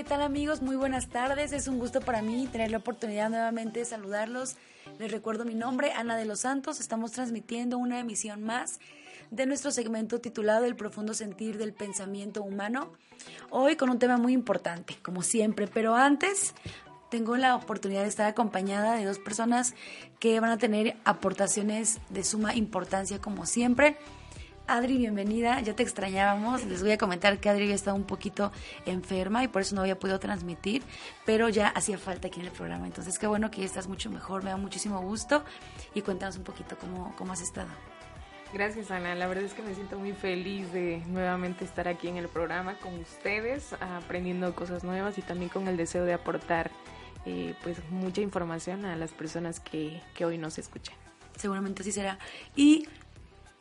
¿qué tal amigos? Muy buenas tardes. Es un gusto para mí tener la oportunidad nuevamente de saludarlos. Les recuerdo mi nombre, Ana de los Santos. Estamos transmitiendo una emisión más de nuestro segmento titulado El profundo sentir del pensamiento humano. Hoy con un tema muy importante, como siempre, pero antes tengo la oportunidad de estar acompañada de dos personas que van a tener aportaciones de suma importancia, como siempre. Adri, bienvenida, ya te extrañábamos. Les voy a comentar que Adri había estado un poquito enferma y por eso no había podido transmitir, pero ya hacía falta aquí en el programa. Entonces, qué bueno que ya estás mucho mejor, me da muchísimo gusto y cuéntanos un poquito cómo, cómo has estado. Gracias Ana, la verdad es que me siento muy feliz de nuevamente estar aquí en el programa con ustedes, aprendiendo cosas nuevas y también con el deseo de aportar eh, pues mucha información a las personas que, que hoy nos escuchan. Seguramente así será. Y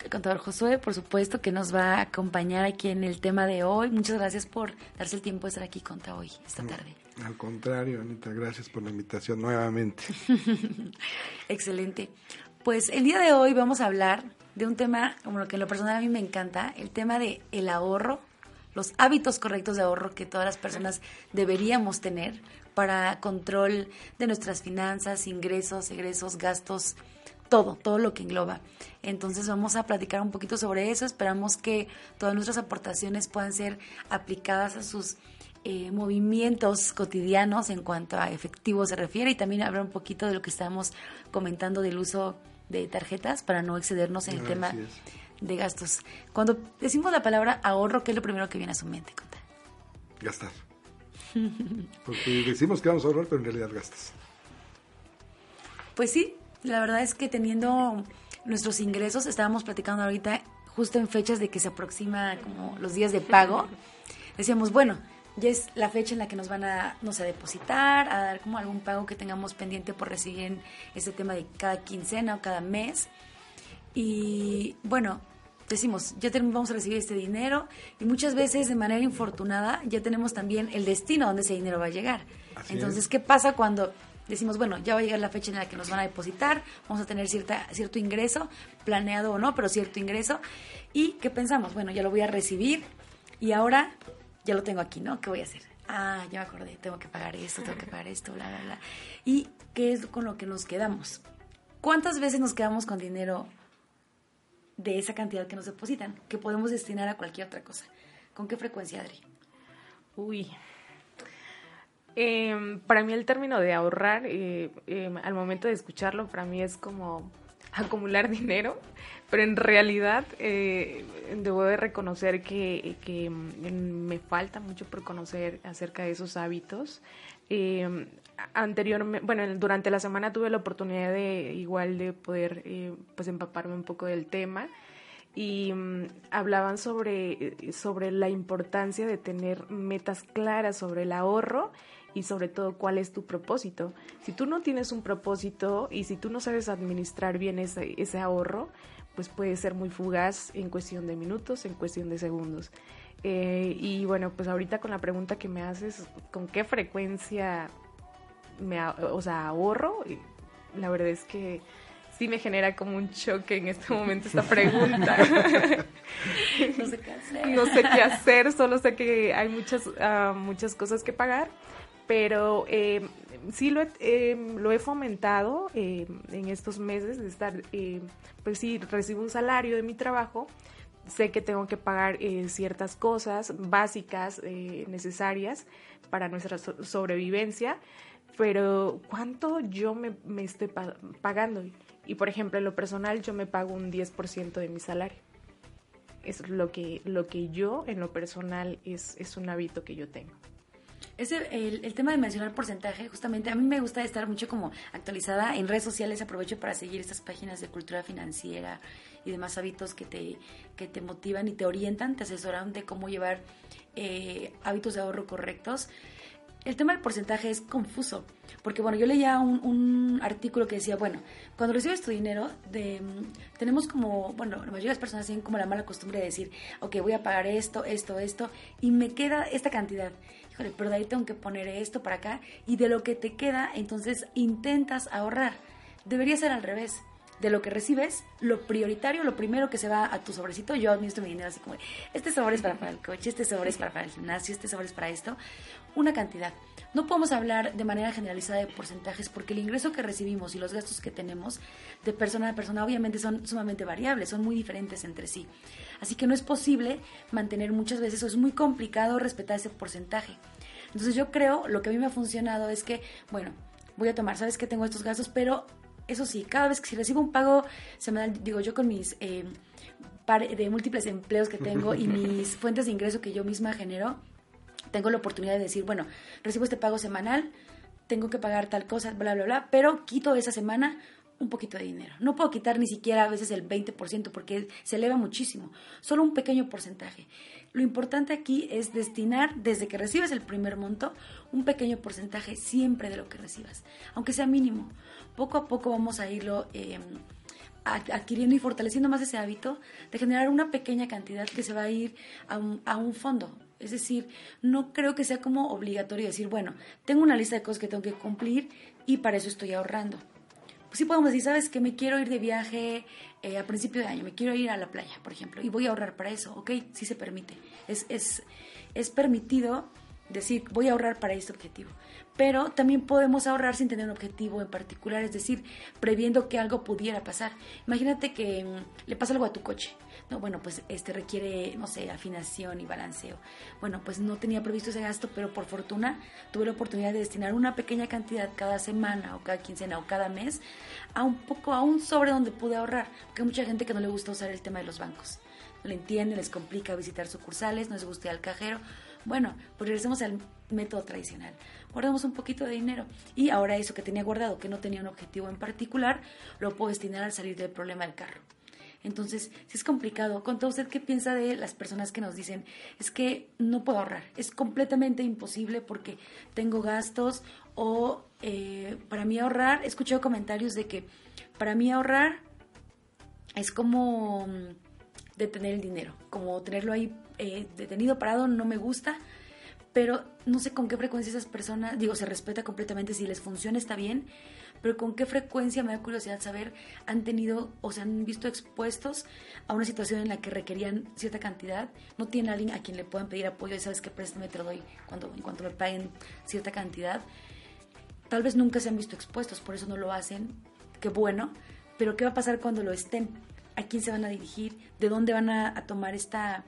contador Josué, por supuesto, que nos va a acompañar aquí en el tema de hoy. Muchas gracias por darse el tiempo de estar aquí conta hoy, esta tarde. Al contrario, Anita, gracias por la invitación nuevamente. Excelente. Pues el día de hoy vamos a hablar de un tema, como lo que en lo personal a mí me encanta, el tema de el ahorro, los hábitos correctos de ahorro que todas las personas deberíamos tener para control de nuestras finanzas, ingresos, egresos, gastos, todo, todo lo que engloba. Entonces vamos a platicar un poquito sobre eso. Esperamos que todas nuestras aportaciones puedan ser aplicadas a sus eh, movimientos cotidianos en cuanto a efectivo se refiere y también hablar un poquito de lo que estábamos comentando del uso de tarjetas para no excedernos en el tema de gastos. Cuando decimos la palabra ahorro, ¿qué es lo primero que viene a su mente? Gastar. Porque decimos que vamos a ahorrar, pero en realidad gastas. Pues sí, la verdad es que teniendo nuestros ingresos, estábamos platicando ahorita justo en fechas de que se aproxima como los días de pago, decíamos, bueno, ya es la fecha en la que nos van a, no sé, depositar, a dar como algún pago que tengamos pendiente por recibir en ese tema de cada quincena o cada mes. Y bueno, decimos, ya tenemos, vamos a recibir este dinero y muchas veces de manera infortunada ya tenemos también el destino donde ese dinero va a llegar. Entonces, ¿qué pasa cuando decimos, bueno, ya va a llegar la fecha en la que nos van a depositar, vamos a tener cierta, cierto ingreso, planeado o no, pero cierto ingreso. ¿Y qué pensamos? Bueno, ya lo voy a recibir y ahora ya lo tengo aquí, ¿no? ¿Qué voy a hacer? Ah, ya me acordé, tengo que pagar esto, tengo que pagar esto, bla, bla, bla. ¿Y qué es con lo que nos quedamos? ¿Cuántas veces nos quedamos con dinero de esa cantidad que nos depositan, que podemos destinar a cualquier otra cosa? ¿Con qué frecuencia, Adri? Uy, eh, para mí el término de ahorrar, eh, em, al momento de escucharlo, para mí es como acumular dinero, pero en realidad eh, debo de reconocer que, que, mm, me falta mucho por conocer acerca de esos hábitos. Anteriormente, bueno, durante la semana tuve la oportunidad de igual de poder eh, pues empaparme un poco del tema y hablaban sobre, sobre la importancia de tener metas claras sobre el ahorro y sobre todo cuál es tu propósito. Si tú no tienes un propósito y si tú no sabes administrar bien ese, ese ahorro, pues puede ser muy fugaz en cuestión de minutos, en cuestión de segundos. Eh, y bueno, pues ahorita con la pregunta que me haces, ¿con qué frecuencia me o sea, ahorro? La verdad es que sí me genera como un choque en este momento esta pregunta. no sé qué hacer. No sé qué hacer, solo sé que hay muchas, uh, muchas cosas que pagar pero eh, sí lo he, eh, lo he fomentado eh, en estos meses de estar, pues sí, recibo un salario de mi trabajo, sé que tengo que pagar eh, ciertas cosas básicas, eh, necesarias para nuestra so sobrevivencia, pero ¿cuánto yo me, me estoy pa pagando? Y por ejemplo, en lo personal yo me pago un 10% de mi salario. Es lo que, lo que yo en lo personal es, es un hábito que yo tengo. Ese, el, tema de mencionar porcentaje, justamente a mí me gusta estar mucho como actualizada en redes sociales, aprovecho para seguir estas páginas de cultura financiera y demás hábitos que te, que te motivan y te orientan, te asesoran de cómo llevar eh, hábitos de ahorro correctos. El tema del porcentaje es confuso, porque bueno, yo leía un, un artículo que decía, bueno, cuando recibes tu dinero, de, tenemos como, bueno, la mayoría de las personas tienen como la mala costumbre de decir, ok, voy a pagar esto, esto, esto, y me queda esta cantidad pero de ahí tengo que poner esto para acá y de lo que te queda, entonces intentas ahorrar. Debería ser al revés. de lo que recibes, lo prioritario, lo primero que se va a tu sobrecito, yo administro mi dinero así como, este sobre es para, para el coche, este sobre es para, para el gimnasio, este sobre es para esto, una cantidad. No podemos hablar de manera generalizada de porcentajes porque el ingreso que recibimos y los gastos que tenemos de persona a persona obviamente son sumamente variables, son muy diferentes entre sí. Así que no es posible mantener muchas veces o es muy complicado respetar ese porcentaje. Entonces yo creo, lo que a mí me ha funcionado es que, bueno, voy a tomar, sabes que tengo estos gastos, pero eso sí, cada vez que si recibo un pago semanal, digo yo con mis... Eh, de múltiples empleos que tengo y mis fuentes de ingreso que yo misma genero, tengo la oportunidad de decir, bueno, recibo este pago semanal, tengo que pagar tal cosa, bla, bla, bla, pero quito esa semana un poquito de dinero. No puedo quitar ni siquiera a veces el 20% porque se eleva muchísimo, solo un pequeño porcentaje. Lo importante aquí es destinar, desde que recibes el primer monto, un pequeño porcentaje siempre de lo que recibas, aunque sea mínimo. Poco a poco vamos a irlo em, adquiriendo y fortaleciendo más ese hábito de generar una pequeña cantidad que se va a ir a un fondo, es decir, no creo que sea como obligatorio decir, bueno, tengo una lista de cosas que tengo que cumplir y para eso estoy ahorrando. Pues sí podemos decir, sabes que me quiero ir de viaje eh, a principio de año, me quiero ir a la playa, por ejemplo, y voy a ahorrar para eso, ok, sí se permite. Es, es, es permitido decir, voy a ahorrar para este objetivo. Pero también podemos ahorrar sin tener un objetivo en particular, es decir, previendo que algo pudiera pasar. Imagínate que mm, le pasa algo a tu coche no, bueno, pues este requiere, no sé, afinación y balanceo. Bueno, pues no tenía previsto ese gasto, pero por fortuna tuve la oportunidad de destinar una pequeña cantidad cada semana o cada quincena o cada mes a un poco, a un sobre donde pude ahorrar, porque hay mucha gente que no le gusta usar el tema de los bancos. No le entiende, les complica visitar sucursales, no les gusta al cajero. Bueno, pues regresemos al método tradicional. Guardamos un poquito de dinero y ahora eso que tenía guardado, que no tenía un objetivo en particular, lo puedo destinar al salir del problema del carro. Entonces, si es complicado, ¿con todo usted qué piensa de las personas que nos dicen, es que no puedo ahorrar, es completamente imposible porque tengo gastos o eh, para mí ahorrar, he escuchado comentarios de que para mí ahorrar es como mm, detener el dinero, como tenerlo ahí eh, detenido, parado, no me gusta, pero no sé con qué frecuencia esas personas, digo, se respeta completamente, si les funciona está bien, pero con qué frecuencia me da curiosidad saber han tenido o se han visto expuestos a una situación en la que requerían cierta cantidad, no tienen alguien a quien le puedan pedir apoyo y sabes que préstame te lo doy cuando, en cuanto me paguen cierta cantidad. Tal vez nunca se han visto expuestos, por eso no lo hacen, qué bueno, pero ¿qué va a pasar cuando lo estén? ¿A quién se van a dirigir? ¿De dónde van a, tomar esta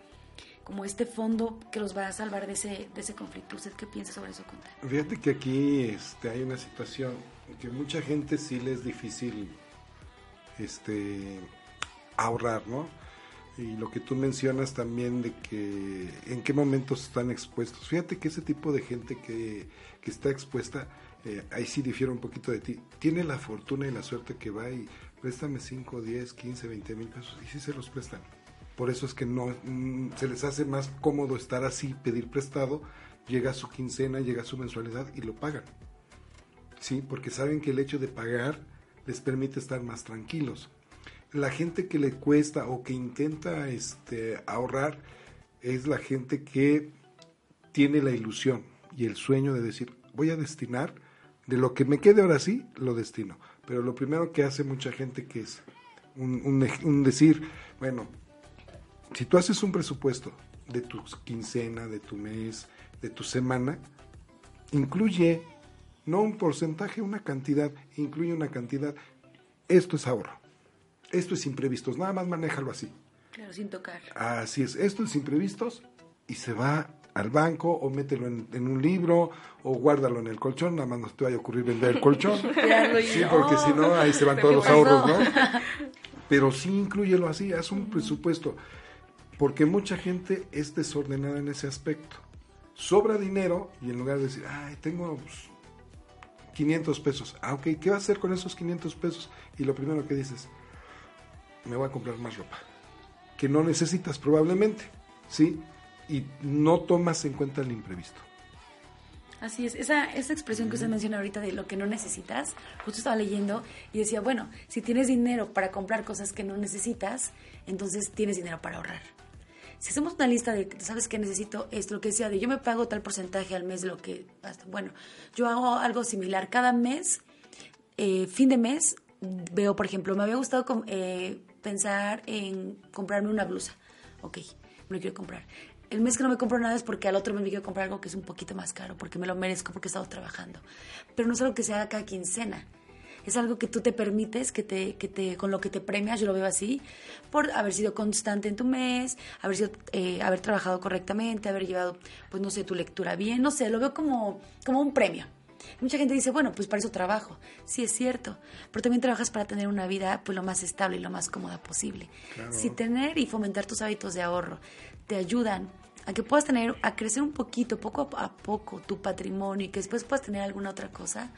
como este fondo que los va a salvar de ese, de ese conflicto. ¿Usted qué piensa sobre eso, Conta? Fíjate que aquí este, hay una situación que mucha gente sí le es difícil este, ahorrar, ¿no? Y lo que tú mencionas también de que en qué momentos están expuestos. Fíjate que ese tipo de gente que, que está expuesta, eh, ahí sí difiere un poquito de ti, tiene la fortuna y la suerte que va y préstame 5, 10, 15, 20 mil pesos y sí se los prestan. Por eso es que no mm, se les hace más cómodo estar así, pedir prestado, llega su quincena, llega su mensualidad y lo pagan. ¿Sí? Porque saben que el hecho de pagar les permite estar más tranquilos. La gente que le cuesta o que intenta este, ahorrar es la gente que tiene la ilusión y el sueño de decir, voy a destinar, de lo que me quede ahora sí, lo destino. Pero lo primero que hace mucha gente que es un, un decir, bueno, si tú haces un presupuesto de tu quincena, de tu mes, de tu semana, incluye no un porcentaje, una cantidad, incluye una cantidad. Esto es ahorro. Esto es imprevistos, nada más manéjalo así. Claro, sin tocar. Así es, esto es imprevistos y se va al banco o mételo en, un libro o guárdalo en el colchón, nada más no te vaya a ocurrir vender el colchón. sí, porque si no, ahí se van todos los ahorros, ¿no? Pero sí incluyelo así, haz un presupuesto, porque mucha gente es desordenada en ese aspecto. Sobra dinero y en lugar de decir, ay, tengo pues, 500 pesos. Ah, ok, ¿qué va a hacer con esos 500 pesos? Y lo primero que dices, me voy a comprar más ropa. Que no necesitas probablemente, ¿sí? Y no tomas en cuenta el imprevisto. Así es, esa, esa expresión que usted menciona ahorita de lo que no necesitas, justo estaba leyendo y decía, bueno, si tienes dinero para comprar cosas que no necesitas, entonces tienes dinero para ahorrar si hacemos una lista de, ¿sabes qué necesito? Esto, lo que decía, de yo me pago tal porcentaje al mes de lo que, bueno, yo hago algo similar. Cada mes, eh, fin de mes, veo, por ejemplo, me había gustado eh, pensar en comprarme una blusa. Ok, me lo quiero comprar. El mes que no me compro nada es porque al otro mes me quiero comprar algo que es un poquito más caro, porque me lo merezco, porque he estado trabajando. Pero no es algo que se haga cada quincena es algo que tú te permites, que te, que te, con lo que te premias, yo lo veo así, por haber sido constante en tu mes, haber, sido, eh, haber trabajado correctamente, haber llevado, pues no sé, tu lectura bien, no sé, lo veo como, como un premio. Mucha gente dice, bueno, pues para eso trabajo. Sí, es cierto. Pero también trabajas para tener una vida pues lo más estable y lo más cómoda posible. Si tener y fomentar tus hábitos de ahorro te ayudan a que puedas tener, a crecer un poquito, poco a poco, tu patrimonio y que después puedas tener alguna otra cosa,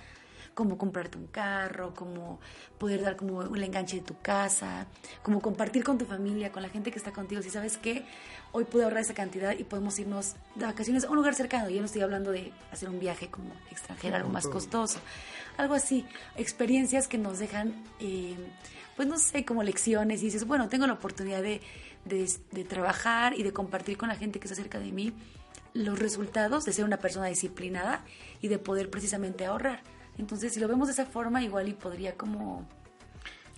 como comprarte un carro, como poder dar como un enganche de tu casa, como compartir con tu familia, con la gente que está contigo. Si sabes que hoy pude ahorrar esa cantidad y podemos irnos de vacaciones a un lugar cercano. Ya no estoy hablando de hacer un viaje como extranjero, algo más costoso. Algo así, experiencias que nos dejan, eh, pues no sé, como lecciones. Y dices, bueno, tengo la oportunidad de, de, de trabajar y de compartir con la gente que está cerca de mí los resultados de ser una persona disciplinada y de poder precisamente ahorrar. Entonces, si lo vemos de esa forma, igual y podría como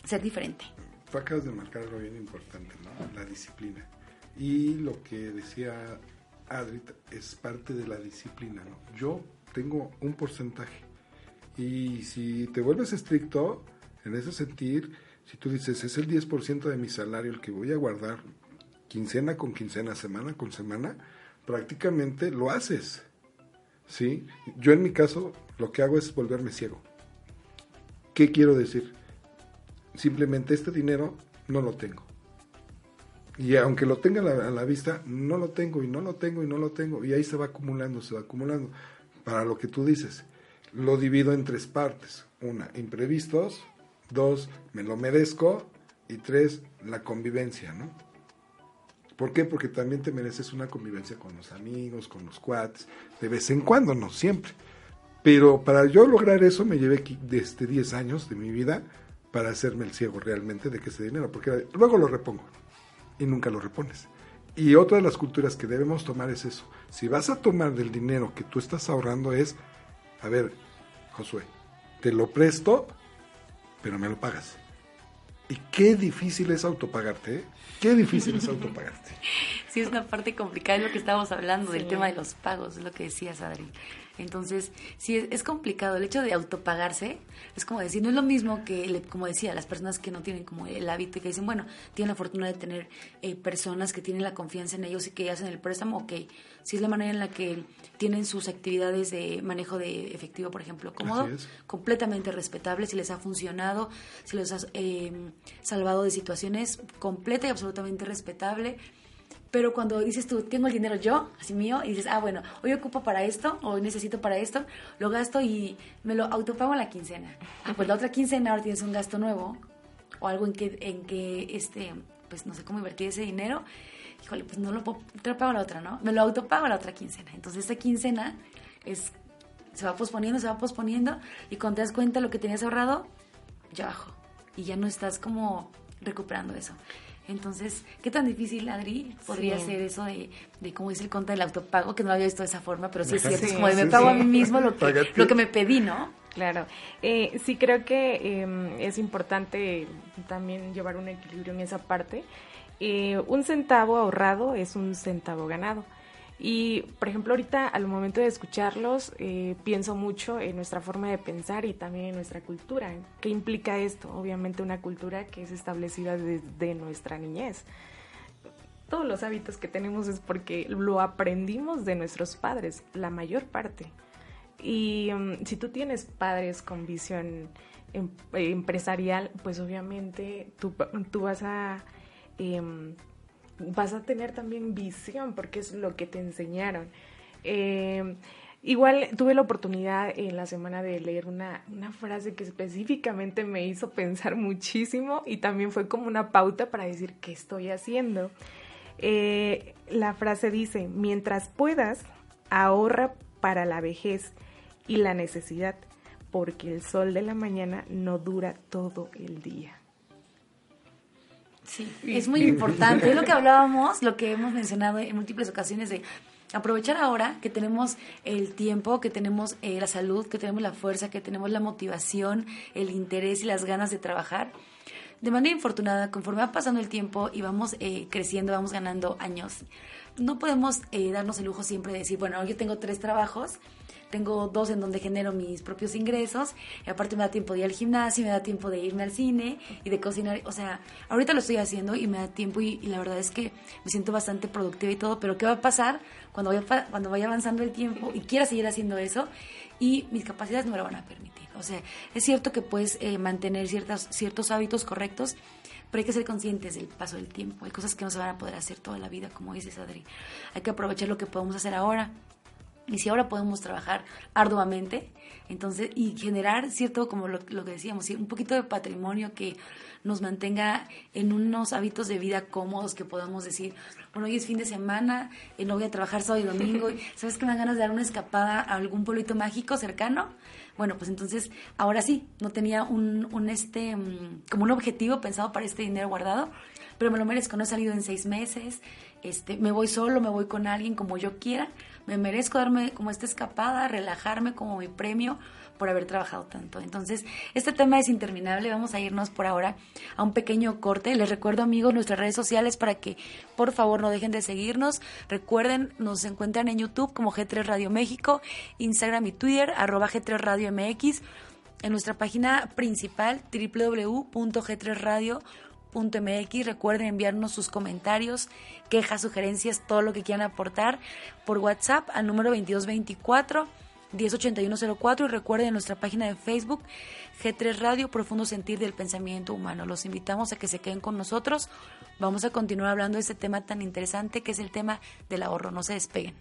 ser diferente. Tú acabas de marcar algo bien importante, ¿no? La disciplina. Y lo que decía Adri es parte de la disciplina, ¿no? Yo tengo un porcentaje. Y si te vuelves estricto en ese sentir, si tú dices, es el 10% de mi salario el que voy a guardar quincena con quincena, semana con semana, prácticamente lo haces. ¿sí? Yo en mi caso lo que hago es volverme ciego. ¿Qué quiero decir? Simplemente este dinero no lo tengo. Y aunque lo tenga a la, vista, no lo tengo y no lo tengo y no lo tengo. Y ahí se va acumulando, se va acumulando. Para lo que tú dices, lo divido en tres partes. Una, imprevistos. Dos, me lo merezco. Y tres, la convivencia, ¿no? ¿Por qué? Porque también te mereces una convivencia con los amigos, con los cuates, de vez en cuando, no siempre. Pero para yo lograr eso me llevé desde 10 años de mi vida para hacerme el ciego realmente de que ese dinero, porque luego lo repongo y nunca lo repones. Y otra de las culturas que debemos tomar es eso. Si vas a tomar del dinero que tú estás ahorrando es, a ver, Josué, te lo presto, pero me lo pagas. Y qué difícil es autopagarte, ¿eh? Qué difícil es autopagarte. Sí, es una parte complicada, es lo que estábamos hablando del tema de los pagos, es lo que decías, Adri. Entonces, sí, es, complicado. El hecho de autopagarse es como decir, no es lo mismo que, como decía, las personas que no tienen como el hábito y que dicen, bueno, tienen la fortuna de tener eh, personas que tienen la confianza en ellos y que hacen el préstamo, ok. Si es la manera en la que tienen sus actividades de manejo de efectivo, por ejemplo, cómodo, completamente respetable, si les ha funcionado, si les ha eh, salvado de situaciones, completa y absolutamente respetable pero cuando dices tú, tengo el dinero yo, así mío, y dices, ah, bueno, hoy ocupo para esto, o necesito para esto, lo gasto y me lo autopago en la quincena. Ah, pues la otra quincena ahora tienes un gasto nuevo, o algo en que, en que este, pues no sé cómo invertir ese dinero. Híjole, pues no lo puedo, te lo pago la otra, ¿no? Me lo autopago la otra quincena. Entonces esta quincena es, se va posponiendo, se va posponiendo, y cuando te das cuenta lo que tenías ahorrado, ya bajo. Y ya no estás como recuperando eso. Entonces, ¿qué tan difícil, Adri, podría ser eso de, de, como dice el conta del autopago, que no lo había visto de esa forma, pero sí es cierto, es como de me pago a mí mismo lo que, lo que me pedí, ¿no? Claro, eh, sí creo que em, es importante también llevar un equilibrio en esa parte. Eh, un centavo ahorrado es un centavo ganado. Y, por ejemplo, ahorita al momento de escucharlos, eh, pienso mucho en nuestra forma de pensar y también en nuestra cultura. ¿Qué implica esto? Obviamente una cultura que es establecida desde nuestra niñez. Todos los hábitos que tenemos es porque lo aprendimos de nuestros padres, la mayor parte. Y mm, si tú tienes padres con visión em, empresarial, pues obviamente tú, tú vas a... Em, vas a tener también visión porque es lo que te enseñaron. Eh, igual tuve la oportunidad en la semana de leer una, una, frase que específicamente me hizo pensar muchísimo y también fue como una pauta para decir qué estoy haciendo. Eh, la frase dice, mientras puedas, ahorra para la vejez y la necesidad, porque el sol de la mañana no dura todo el día. Sí, es muy importante. Es lo que hablábamos, lo que hemos mencionado en múltiples ocasiones de aprovechar ahora que tenemos el tiempo, que tenemos eh, la salud, que tenemos la fuerza, que tenemos la motivación, el interés y las ganas de trabajar. De manera infortunada, conforme va pasando el tiempo y vamos eh, creciendo, vamos ganando años, no podemos eh, darnos el lujo siempre de decir, bueno, yo tengo tres trabajos, tengo dos en donde genero mis propios ingresos, y aparte me da tiempo de ir al gimnasio, me da tiempo de irme al cine y de cocinar, o sea, ahorita lo estoy haciendo y me da tiempo y, la verdad es que me siento bastante productiva y todo, pero ¿qué va a pasar cuando vaya, cuando vaya avanzando el tiempo y quiera seguir haciendo eso? Y mis capacidades no me lo van a permitir. O sea, es cierto que puedes eh, mantener ciertas, ciertos hábitos correctos, pero hay que ser conscientes del paso del tiempo. Hay cosas que no se van a poder hacer toda la vida, como dices, Adri. Hay que aprovechar lo que podemos hacer ahora. Y si ahora podemos trabajar arduamente, entonces, y generar cierto, como lo, que decíamos, un poquito de patrimonio que nos mantenga en unos hábitos de vida cómodos, que podamos decir, bueno, hoy es fin de semana, y no voy a trabajar sábado y domingo, ¿sabes que me dan ganas de dar una escapada a algún pueblito mágico cercano? Bueno, pues entonces, ahora sí, no tenía un, un este, mm, como un objetivo pensado para este dinero guardado, pero me lo merezco, no he salido en seis meses, este, me voy solo, me voy con alguien como yo quiera, me merezco darme como esta escapada, relajarme como mi premio por haber trabajado tanto. Entonces, este tema es interminable. Vamos a irnos por ahora a un pequeño corte. Les recuerdo, amigos, nuestras redes sociales para que por favor no dejen de seguirnos. Recuerden, nos encuentran en YouTube como G3 Radio México, Instagram y Twitter, arroba G3 Radio MX. En nuestra página principal, www.g3radio.com Recuerden enviarnos sus comentarios, quejas, sugerencias, todo lo que quieran aportar por WhatsApp al número 2224 108104 y recuerden nuestra página de Facebook G3 Radio Profundo Sentir del Pensamiento Humano. Los invitamos a que se queden con nosotros. Vamos a continuar hablando de este tema tan interesante que es el tema del ahorro. No se despeguen.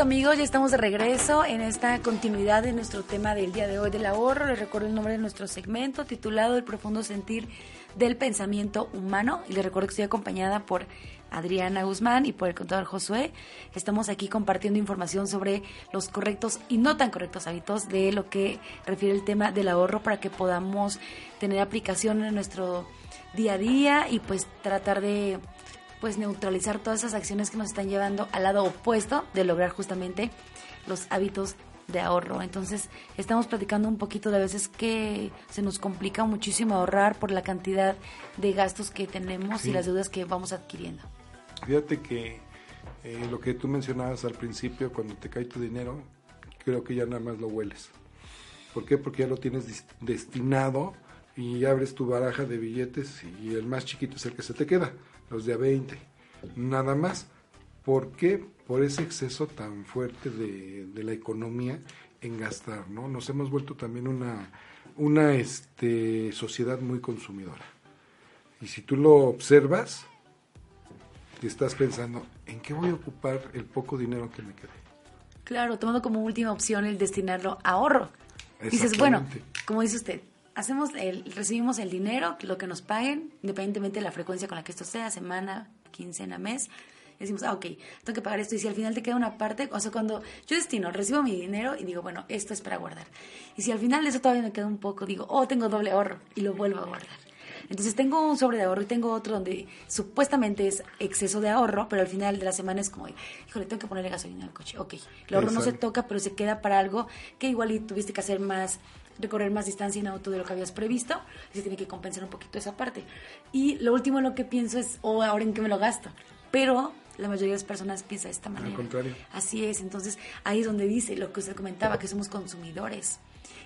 Amigos, ya estamos de regreso en esta continuidad de nuestro tema del día de hoy del ahorro. Les recuerdo el nombre de nuestro segmento titulado El profundo sentir del pensamiento humano y les recuerdo que estoy acompañada por Adriana Guzmán y por el contador Josué. Estamos aquí compartiendo información sobre los correctos y no tan correctos hábitos de lo que refiere el tema del ahorro para que podamos tener aplicación en nuestro día a día y pues tratar de pues neutralizar todas esas acciones que nos están llevando al lado opuesto de lograr justamente los hábitos de ahorro. Entonces, estamos platicando un poquito de veces que se nos complica muchísimo ahorrar por la cantidad de gastos que tenemos y las deudas que vamos adquiriendo. Fíjate que eh, lo que tú mencionabas al principio, cuando te cae tu dinero, creo que ya nada más lo hueles. ¿Por qué? Porque ya lo tienes destinado y abres tu baraja de billetes y el más chiquito es el que se te queda los de a 20, nada más. ¿Por qué? Por ese exceso tan fuerte de, de la economía en gastar, ¿no? Nos hemos vuelto también una, una este, sociedad muy consumidora. Y si tú lo observas, y estás pensando, ¿en qué voy a ocupar el poco dinero que me quede? Claro, tomando como última opción el destinarlo a ahorro. Dices, bueno, como dice usted, hacemos el, recibimos el dinero, lo que nos paguen, independientemente de la frecuencia con la que esto sea, semana, quincena, mes. Decimos, ah, ok, tengo que pagar esto. Y si al final te queda una parte, o sea, cuando yo destino, recibo mi dinero y digo, bueno, esto es para guardar. Y si al final eso todavía me queda un poco, digo, oh, tengo doble ahorro y lo vuelvo a guardar. Entonces tengo un sobre de ahorro y tengo otro donde supuestamente es exceso de ahorro, pero al final de la semana es como, híjole, tengo que ponerle gasolina al coche. Ok, el ahorro no se toca, pero se queda para algo que igual y tuviste que hacer más recorrer más distancia en auto de lo que habías previsto, y se tiene que compensar un poquito esa parte. Y lo último lo que pienso es, oh, ahora en qué me lo gasto. Pero la mayoría de las personas piensa de esta manera. Al contrario. Así es, entonces ahí es donde dice lo que usted comentaba, que somos consumidores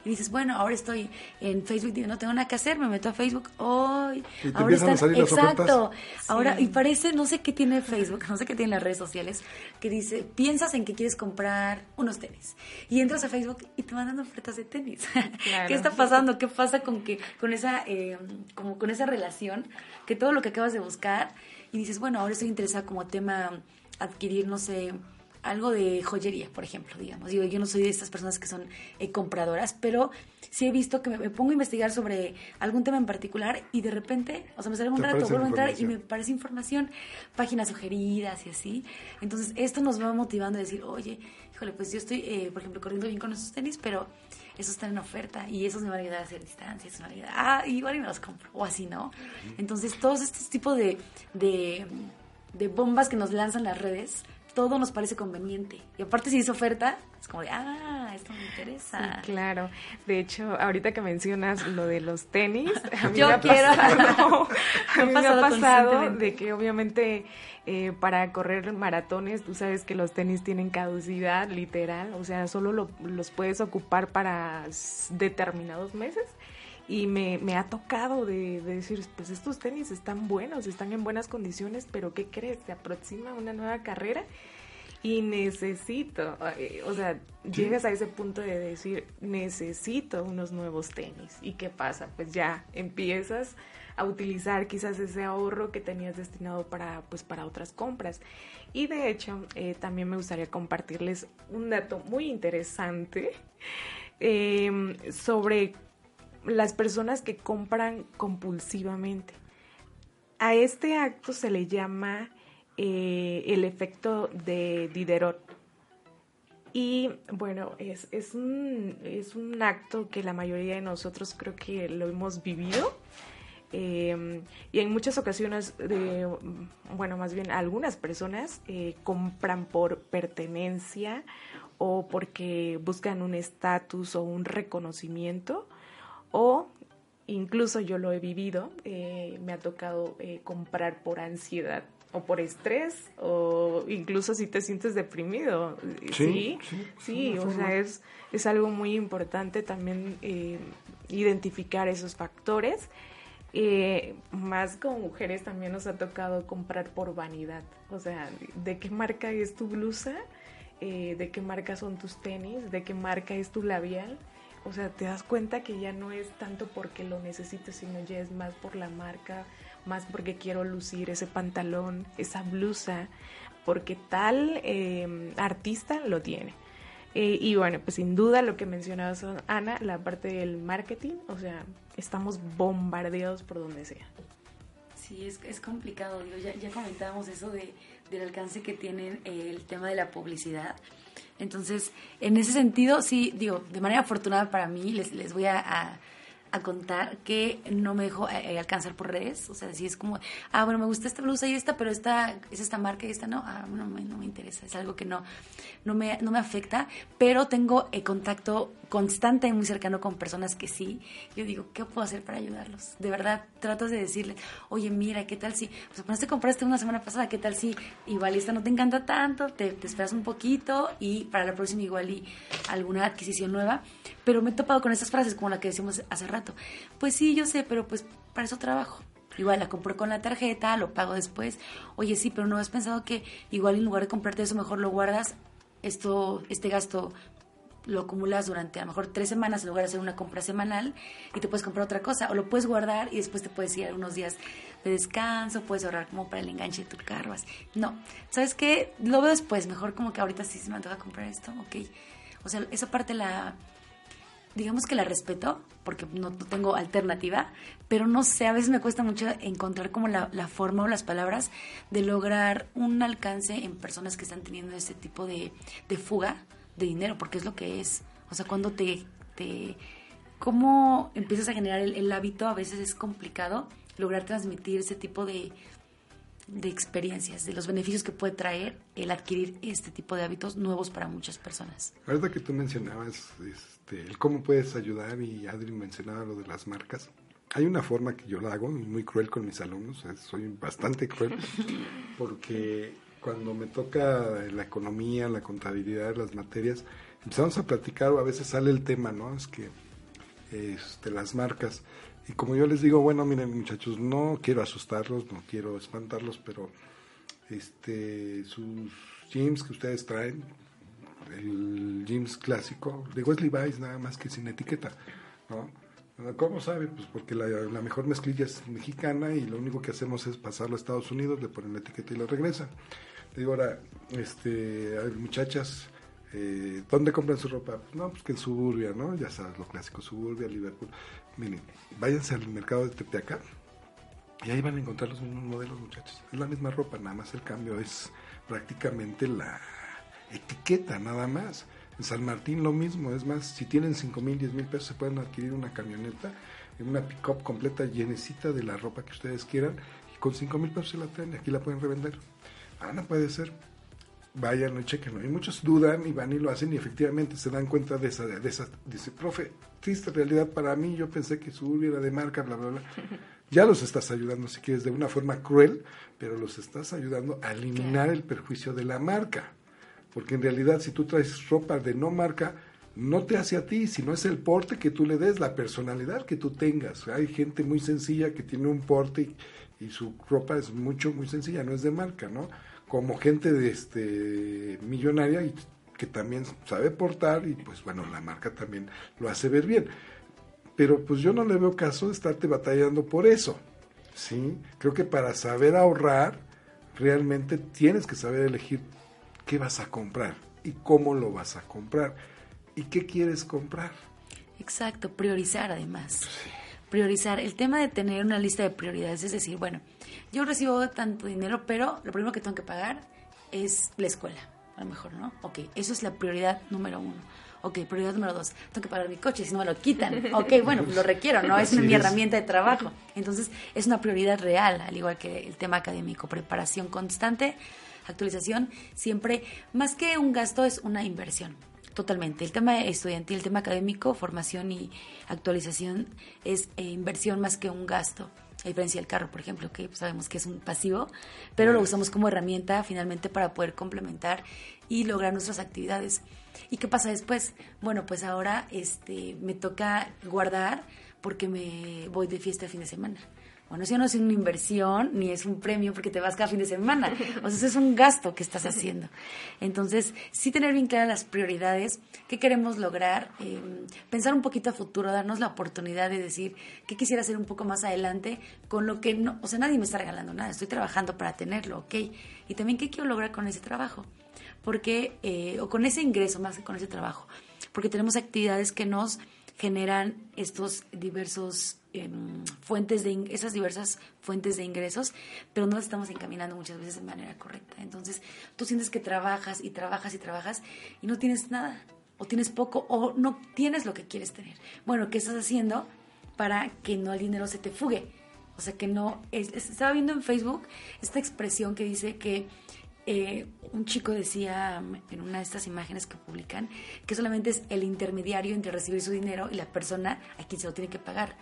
y dices, bueno, ahora estoy en Facebook, digo, no tengo nada que hacer, me meto a Facebook, hoy, ahora están, exacto, ahora, y parece, no sé qué tiene Facebook, no sé qué tiene las redes sociales, que dice, piensas en que quieres comprar unos tenis, y entras a Facebook y te van dando ofertas de tenis, ¿qué está pasando? ¿Qué pasa con que, con esa, eh, como con esa relación, que todo lo que acabas de buscar, y dices, bueno, ahora estoy interesada como tema adquirir, no sé, algo de joyería, por ejemplo, digamos. Digo, yo no soy de estas personas que son eh, compradoras, pero sí he visto que me, pongo a investigar sobre algún tema en particular y de repente, o sea, me sale un rato, vuelvo a entrar y me parece información, páginas sugeridas y así. Entonces, esto nos va motivando a decir, oye, híjole, pues yo estoy, eh, por ejemplo, corriendo bien con esos tenis, pero esos están en oferta y esos me van a ayudar a hacer distancia, eso me van a ayudar, ah, igual y me los compro, o así, ¿no? Entonces, todos estos tipos de, de, de bombas que nos lanzan las redes todo nos parece conveniente. Y aparte si es oferta, es como de, ah, esto me interesa. Sí, claro. De hecho, ahorita que mencionas lo de los tenis, a mí Yo me ha quiero. Pasado, a mí me ha pasado de que obviamente eh, para correr maratones, tú sabes que los tenis tienen caducidad literal, o sea, solo los puedes ocupar para determinados meses y me, me ha tocado de, decir, pues estos tenis están buenos, están en buenas condiciones, pero ¿qué crees? Se aproxima una nueva carrera y necesito, eh, o sea, llegas a ese punto de decir, necesito unos nuevos tenis. ¿Y qué pasa? Pues ya empiezas a utilizar quizás ese ahorro que tenías destinado para, pues, para otras compras. Y de hecho, eh, también me gustaría compartirles un dato muy interesante eh, sobre las personas que compran compulsivamente. A este acto se le llama eh, el efecto de Diderot. Y bueno, es, es, un, es, un, acto que la mayoría de nosotros creo que lo hemos vivido. Eh, y en muchas ocasiones, bueno, más bien algunas personas eh, compran por pertenencia o porque buscan un estatus o un reconocimiento o incluso yo lo he vivido, eh, me ha tocado eh, comprar por ansiedad o por estrés o incluso si te sientes deprimido. Sí, sí, o sea, es, es algo muy importante también eh, identificar esos factores. más como mujeres también nos ha tocado comprar por vanidad, o sea, ¿de qué marca es tu blusa? ¿De qué marca son tus tenis? ¿De qué marca es tu labial? O sea, te das cuenta que ya no es tanto porque lo necesites, sino ya es más por la marca, más porque quiero lucir ese pantalón, esa blusa, porque tal eh, artista lo tiene. Eh, y bueno, pues sin duda lo que mencionabas, Ana, la parte del marketing, o sea, estamos bombardeados por donde sea. Sí, es, es complicado, ya, ya comentábamos eso de, del alcance que tiene el tema de la publicidad. Entonces, en ese sentido, sí, digo, de manera afortunada para mí, les, les voy a a contar que no me dejo eh, alcanzar por redes. O sea, si es como, ah, bueno, me gusta esta blusa y esta, pero esta es esta marca y esta no, ah, no, me, no me interesa. Es algo que no, no, me, no me afecta, pero tengo eh, contacto constante y muy cercano con personas que sí. Yo digo, ¿qué puedo hacer para ayudarlos? De verdad, trato de decirles, oye, mira, ¿qué tal si, pues apenas te compraste una semana pasada, ¿qué tal si igual esta no te encanta tanto, te, te esperas un poquito y para la próxima igual y alguna adquisición nueva? Pero me he topado con estas frases como la que decimos hace rato. Pues sí, yo sé, pero pues para eso trabajo. Igual la compro con la tarjeta, lo pago después. Oye, sí, pero no has pensado que igual en lugar de comprarte eso, mejor lo guardas, esto, este gasto lo acumulas durante a lo mejor tres semanas en lugar de hacer una compra semanal y te puedes comprar otra cosa o lo puedes guardar y después te puedes ir a unos días de descanso, puedes ahorrar como para el enganche de tu carro. No, ¿sabes qué? Lo veo después, mejor como que ahorita sí se me antoja comprar esto, ok. O sea, esa parte la, digamos que la respeto porque no, tengo alternativa, pero no sé, a veces me cuesta mucho encontrar como la, forma o las palabras de lograr un alcance en personas que están teniendo este tipo de, fuga de dinero, porque es lo que es. O sea, cuando te... te ¿Cómo empiezas a generar el, hábito? A veces es complicado lograr transmitir ese tipo de, de experiencias, de los beneficios que puede traer el adquirir este tipo de hábitos nuevos para muchas personas. La verdad que tú mencionabas este, el cómo puedes ayudar y Adri mencionaba lo de las marcas. Hay una forma que yo la hago, muy cruel con mis alumnos, soy bastante cruel, porque cuando me toca la economía, la contabilidad, las materias, empezamos a platicar o a veces sale el tema, ¿no? Es que este, las marcas. Y como yo les digo, bueno, miren muchachos, no quiero asustarlos, no quiero espantarlos, pero este, sus jeans que ustedes traen, el jeans clásico, digo es Levi's nada más que sin etiqueta, ¿no? ¿Cómo sabe? Pues porque la, mejor mezclilla es mexicana y lo único que hacemos es pasarlo a Estados Unidos, le ponen la etiqueta y lo regresan. Digo ahora, este, muchachas, eh, ¿dónde compran su ropa? Pues no, pues que en Suburbia, ¿no? Ya sabes, lo clásico, Suburbia, Liverpool. Miren, váyanse al mercado de Tepeaca y ahí van a encontrar los mismos modelos, muchachos. Es la misma ropa, nada más el cambio es prácticamente la etiqueta nada más. En San Martín lo mismo, es más, si tienen 5 mil, 10 mil pesos se pueden adquirir una camioneta, una pick-up completa llenecita de la ropa que ustedes quieran y con 5 mil pesos se la traen y aquí la pueden revender. Ah, no puede ser. Vayan y chequenlo. Y muchos dudan y van y lo hacen y efectivamente se dan cuenta de esa, de esa, dice, profe, triste realidad para mí, yo pensé que su era de marca, bla, bla, bla. Ya los estás ayudando, si quieres, de una forma cruel, pero los estás ayudando a eliminar el perjuicio de la marca porque en realidad si tú traes ropa de no marca, no te hace a ti, sino es el porte que tú le des, la personalidad que tú tengas. Hay gente muy sencilla que tiene un porte y, su ropa es mucho, muy sencilla, no es de marca, ¿no? Como gente de este millonaria y que también sabe portar y pues bueno, la marca también lo hace ver bien. Pero pues yo no le veo caso de estarte batallando por eso, ¿sí? Creo que para saber ahorrar, realmente tienes que saber elegir qué vas a comprar y cómo lo vas a comprar y qué quieres comprar. Exacto, priorizar además. Priorizar. El tema de tener una lista de prioridades es decir, bueno, yo recibo tanto dinero, pero lo primero que tengo que pagar es la escuela, a lo mejor, ¿no? Ok, eso es la prioridad número uno. Ok, prioridad número dos, tengo que pagar mi coche, si no me lo quitan. Ok, bueno, pues lo requiero, ¿no? Es mi herramienta de trabajo. Entonces, es una prioridad real, al igual que el tema académico, preparación constante actualización, siempre, más que un gasto, es una inversión. Totalmente. El tema estudiantil, el tema académico, formación y actualización es eh, inversión más que un gasto. A diferencia del carro, por ejemplo, que sabemos que es un pasivo, pero lo usamos como herramienta finalmente para poder complementar y lograr nuestras actividades. ¿Y qué pasa después? Bueno, pues ahora este, me toca guardar porque me voy de fiesta el fin de semana Bueno, eso no es una inversión ni es un premio porque te vas cada fin de semana. O sea, es un gasto que estás haciendo. Entonces, sí tener bien claras las prioridades, qué queremos lograr, em, pensar un poquito a futuro, darnos la oportunidad de decir qué quisiera hacer un poco más adelante con lo que no, o sea, nadie me está regalando nada, estoy trabajando para tenerlo, ¿ok? Y también qué quiero lograr con ese trabajo, porque, eh, o con ese ingreso más que con ese trabajo, porque tenemos actividades que nos generan estos diversos em, fuentes de esas diversas fuentes de ingresos, pero no las estamos encaminando muchas veces de manera correcta. Entonces, tú sientes que trabajas y trabajas y trabajas y no tienes nada, o tienes poco, o no tienes lo que quieres tener. Bueno, ¿qué estás haciendo para que no el dinero se te fugue? O sea, que no... estaba viendo en Facebook esta expresión que dice que eh, un chico decía en una de estas imágenes que publican que solamente es el intermediario entre recibir su dinero y la persona a quien se lo tiene que pagar.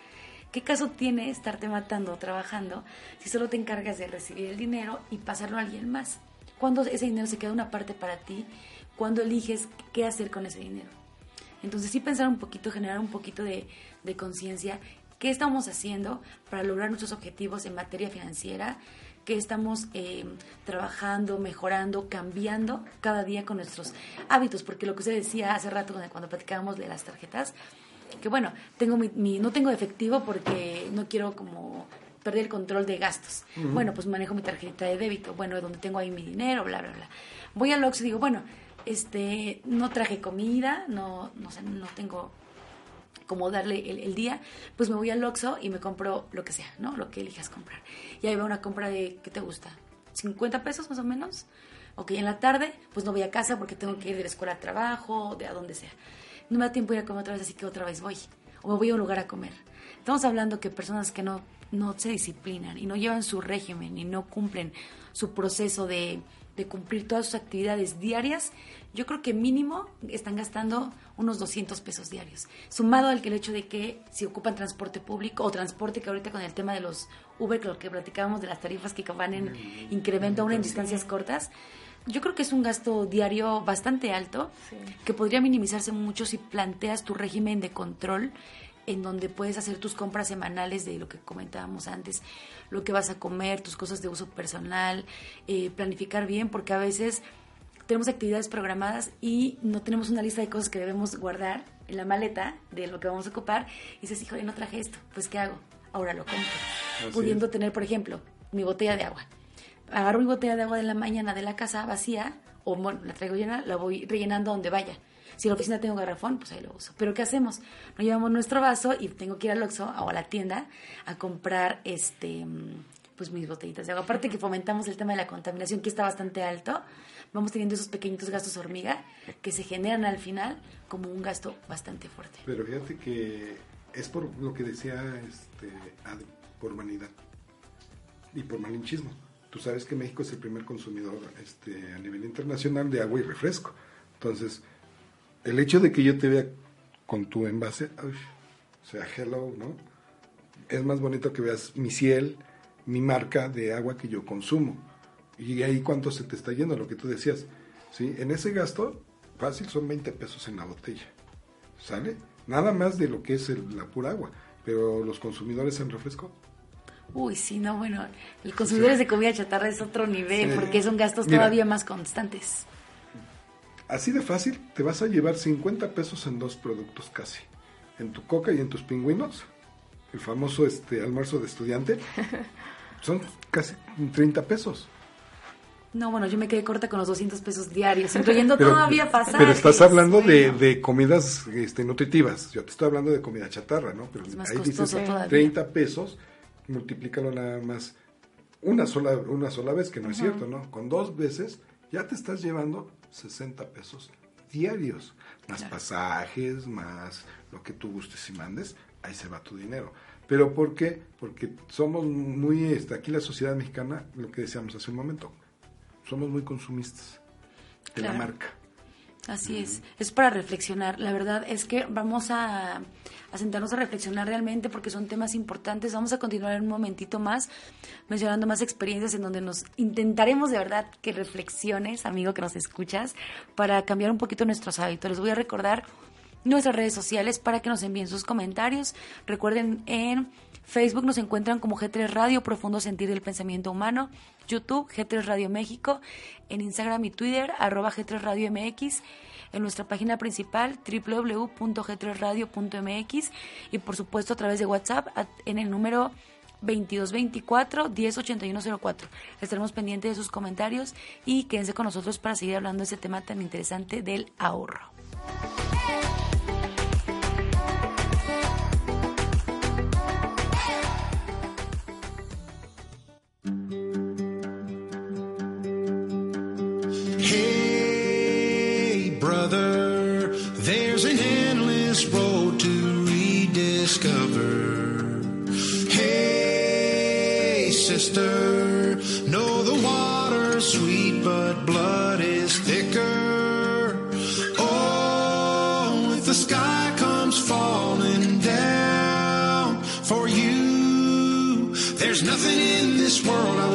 ¿Qué caso tiene estarte matando trabajando si solo te encargas de recibir el dinero y pasarlo a alguien más? Cuando ese dinero se queda una parte para ti, cuando eliges qué hacer con ese dinero. Entonces sí pensar un poquito, generar un poquito de conciencia, qué estamos haciendo para lograr nuestros objetivos en materia financiera, que estamos eh, trabajando, mejorando, cambiando cada día con nuestros hábitos, porque lo que usted decía hace rato cuando platicábamos de las tarjetas, que bueno, tengo mi, no tengo efectivo porque no quiero como perder el control de gastos. Bueno, pues manejo mi tarjeta de débito, bueno, donde tengo ahí mi dinero, bla, bla, bla. Voy al Oxxo y digo, bueno, este, no traje comida, no, no sé, no tengo como darle el, día, pues me voy al Oxxo y me compro lo que sea, ¿no? Lo que elijas comprar. Y ahí va una compra de, ¿qué te gusta? ¿50 pesos más o menos? Ok, en la tarde, pues no voy a casa porque tengo que ir de la escuela al trabajo, de a donde sea. No me da tiempo ir a comer otra vez, así que otra vez voy. O me voy a un lugar a comer. Estamos hablando que personas que no, no se disciplinan y no llevan su régimen y no cumplen su proceso de, de cumplir todas sus actividades diarias, yo creo que mínimo están gastando unos 200 pesos diarios. Sumado al que el hecho de que si ocupan transporte público o transporte que ahorita con el tema de los Uber, que lo que platicábamos de las tarifas que van en incremento aún en distancias cortas, yo creo que es un gasto diario bastante alto que podría minimizarse mucho si planteas tu régimen de control en donde puedes hacer tus compras semanales de lo que comentábamos antes, lo que vas a comer, tus cosas de uso personal, eh, planificar bien, porque a veces tenemos actividades programadas y no tenemos una lista de cosas que debemos guardar en la maleta de lo que vamos a ocupar y dices, hijo, no traje esto, pues ¿qué hago? Ahora lo compro. Pudiendo tener, por ejemplo, mi botella de agua. Agarro mi botella de agua de la mañana de la casa vacía, o bueno, la traigo llena, la voy rellenando donde vaya. Si en la oficina tengo garrafón, pues ahí lo uso. Pero ¿qué hacemos? Nos llevamos nuestro vaso y tengo que ir al Oxxo o a la tienda a comprar este pues mis botellitas de agua. Aparte que fomentamos el tema de la contaminación, que está bastante alto, vamos teniendo esos pequeñitos gastos hormiga que se generan al final como un gasto bastante fuerte. Pero fíjate que es por lo que decía este, por vanidad y por malinchismo. Tú sabes que México es el primer consumidor este, a nivel internacional de agua y refresco. Entonces, el hecho de que yo te vea con tu envase, o sea, hello, ¿no? Es más bonito que veas mi ciel, mi marca de agua que yo consumo. Y ahí cuánto se te está yendo, lo que tú decías. ¿sí? En ese gasto, fácil son 20 pesos en la botella. ¿Sale? Nada más de lo que es la pura agua. Pero los consumidores en refresco. Uy, sí, no, bueno, el consumidor de comida chatarra es otro nivel porque son gastos todavía más constantes. Así de fácil, te vas a llevar 50 pesos en dos productos casi. En tu coca y en tus pingüinos, el famoso este almuerzo de estudiante, son casi 30 pesos. No, bueno, yo me quedé corta con los 200 pesos diarios, incluyendo todavía pasajes. Pero estás hablando de, de, comidas este, nutritivas. Yo te estoy hablando de comida chatarra, ¿no? Pero ahí dices 30 pesos, multiplícalo nada más una sola, una sola vez, que no es cierto, ¿no? Con dos veces ya te estás llevando 60 pesos diarios, más pasajes, más lo que tú gustes y mandes, ahí se va tu dinero. ¿Pero por qué? Porque somos muy, este, aquí la sociedad mexicana, lo que decíamos hace un momento, somos muy consumistas de la marca. Así es, es para reflexionar. La verdad es que vamos a, a, sentarnos a reflexionar realmente porque son temas importantes. Vamos a continuar en un momentito más mencionando más experiencias en donde nos intentaremos de verdad que reflexiones, amigo que nos escuchas, para cambiar un poquito nuestros hábitos. Les voy a recordar nuestras redes sociales para que nos envíen sus comentarios. Recuerden en Facebook nos encuentran como G3 Radio, Profundo Sentir del Pensamiento Humano. YouTube, G3 Radio México. En Instagram y Twitter, arroba G3 Radio MX. En nuestra página principal, www.g3radio.mx. Y por supuesto a través de WhatsApp en el número 2224-108104. Estaremos pendientes de sus comentarios y quédense con nosotros para seguir hablando de este tema tan interesante del ahorro. There's an endless road to rediscover. Hey, sister, know the water's sweet, but blood is thicker. Oh, if the sky comes falling down for you, there's nothing in this world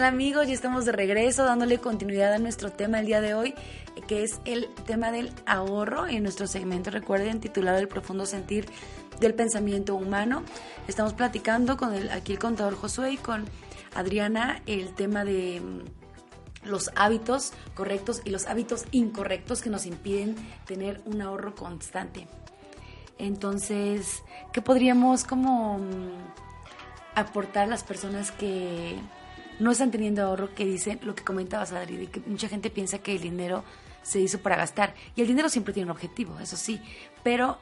tal amigos? Ya estamos de regreso dándole continuidad a nuestro tema el día de hoy, que es el tema del ahorro en nuestro segmento, recuerden, titulado El profundo sentir del pensamiento humano. Estamos platicando con el, aquí el contador Josué y con Adriana el tema de mm, los hábitos correctos y los hábitos incorrectos que nos impiden tener un ahorro constante. Entonces, ¿qué podríamos como mm, aportar a las personas que no están teniendo ahorro, que dicen lo que comentabas, Adri, de que mucha gente piensa que el dinero se hizo para gastar. Y el dinero siempre tiene un objetivo, eso sí. Pero,